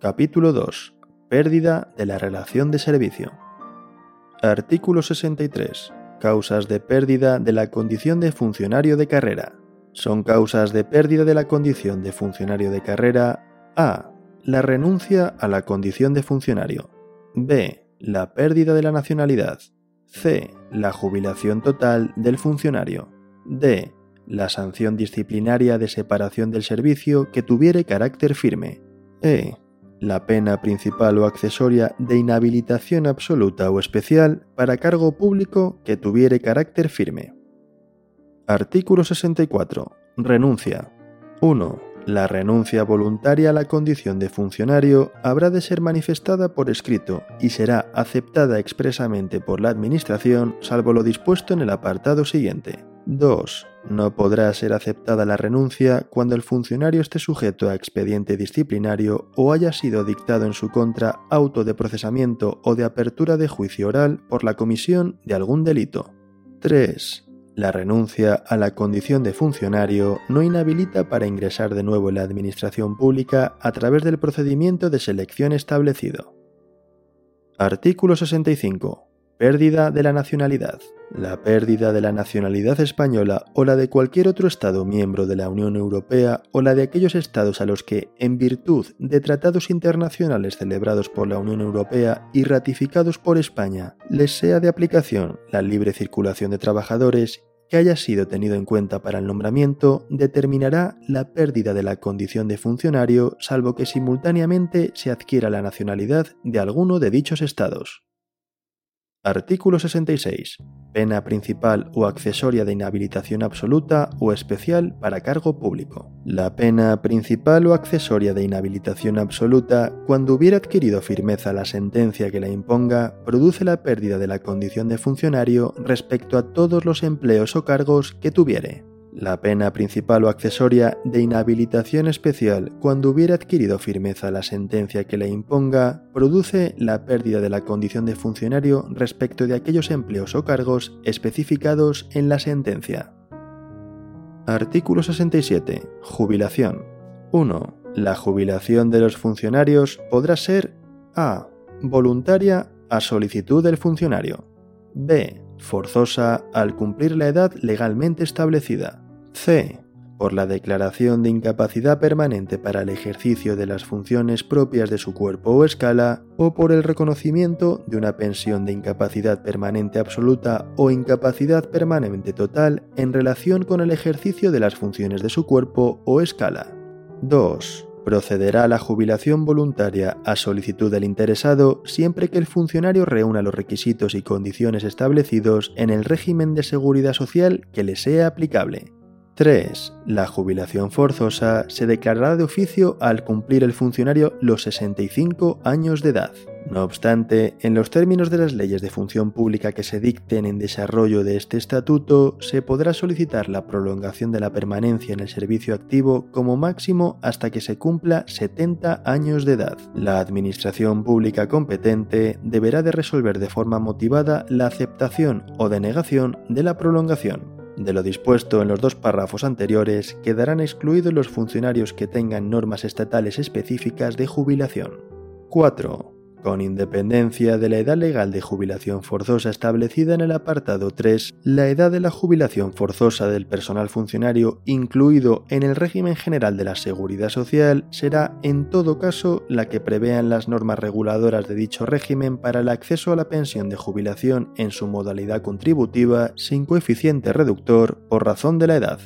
Capítulo 2. Pérdida de la relación de servicio. Artículo 63. Causas de pérdida de la condición de funcionario de carrera. Son causas de pérdida de la condición de funcionario de carrera A. La renuncia a la condición de funcionario. B. La pérdida de la nacionalidad. C. La jubilación total del funcionario. D. La sanción disciplinaria de separación del servicio que tuviere carácter firme. E. La pena principal o accesoria de inhabilitación absoluta o especial para cargo público que tuviere carácter firme. Artículo 64. Renuncia. 1. La renuncia voluntaria a la condición de funcionario habrá de ser manifestada por escrito y será aceptada expresamente por la Administración salvo lo dispuesto en el apartado siguiente. 2. No podrá ser aceptada la renuncia cuando el funcionario esté sujeto a expediente disciplinario o haya sido dictado en su contra auto de procesamiento o de apertura de juicio oral por la comisión de algún delito. 3. La renuncia a la condición de funcionario no inhabilita para ingresar de nuevo en la administración pública a través del procedimiento de selección establecido. Artículo 65. Pérdida de la nacionalidad. La pérdida de la nacionalidad española o la de cualquier otro Estado miembro de la Unión Europea o la de aquellos Estados a los que, en virtud de tratados internacionales celebrados por la Unión Europea y ratificados por España, les sea de aplicación la libre circulación de trabajadores que haya sido tenido en cuenta para el nombramiento determinará la pérdida de la condición de funcionario salvo que simultáneamente se adquiera la nacionalidad de alguno de dichos estados. Artículo 66. Pena principal o accesoria de inhabilitación absoluta o especial para cargo público. La pena principal o accesoria de inhabilitación absoluta, cuando hubiera adquirido firmeza la sentencia que la imponga, produce la pérdida de la condición de funcionario respecto a todos los empleos o cargos que tuviere. La pena principal o accesoria de inhabilitación especial, cuando hubiera adquirido firmeza la sentencia que le imponga, produce la pérdida de la condición de funcionario respecto de aquellos empleos o cargos especificados en la sentencia. Artículo 67. Jubilación. 1. La jubilación de los funcionarios podrá ser a. voluntaria a solicitud del funcionario. b forzosa al cumplir la edad legalmente establecida. C. Por la declaración de incapacidad permanente para el ejercicio de las funciones propias de su cuerpo o escala, o por el reconocimiento de una pensión de incapacidad permanente absoluta o incapacidad permanente total en relación con el ejercicio de las funciones de su cuerpo o escala. 2 procederá a la jubilación voluntaria a solicitud del interesado siempre que el funcionario reúna los requisitos y condiciones establecidos en el régimen de seguridad social que le sea aplicable. 3. La jubilación forzosa se declarará de oficio al cumplir el funcionario los 65 años de edad. No obstante, en los términos de las leyes de función pública que se dicten en desarrollo de este estatuto, se podrá solicitar la prolongación de la permanencia en el servicio activo como máximo hasta que se cumpla 70 años de edad. La Administración pública competente deberá de resolver de forma motivada la aceptación o denegación de la prolongación. De lo dispuesto en los dos párrafos anteriores, quedarán excluidos los funcionarios que tengan normas estatales específicas de jubilación. 4 con independencia de la edad legal de jubilación forzosa establecida en el apartado 3, la edad de la jubilación forzosa del personal funcionario incluido en el régimen general de la seguridad social será en todo caso la que prevean las normas reguladoras de dicho régimen para el acceso a la pensión de jubilación en su modalidad contributiva sin coeficiente reductor por razón de la edad.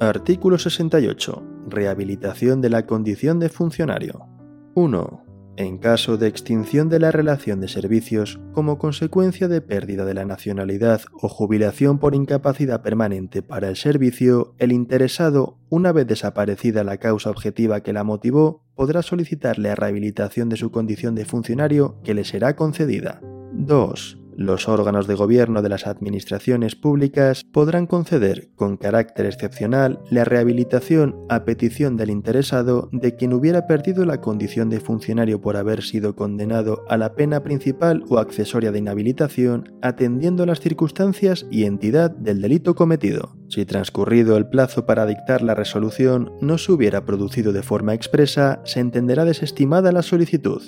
Artículo 68. Rehabilitación de la condición de funcionario. 1 en caso de extinción de la relación de servicios como consecuencia de pérdida de la nacionalidad o jubilación por incapacidad permanente para el servicio, el interesado, una vez desaparecida la causa objetiva que la motivó, podrá solicitar la rehabilitación de su condición de funcionario que le será concedida. 2. Los órganos de gobierno de las administraciones públicas podrán conceder, con carácter excepcional, la rehabilitación a petición del interesado de quien hubiera perdido la condición de funcionario por haber sido condenado a la pena principal o accesoria de inhabilitación, atendiendo las circunstancias y entidad del delito cometido. Si transcurrido el plazo para dictar la resolución no se hubiera producido de forma expresa, se entenderá desestimada la solicitud.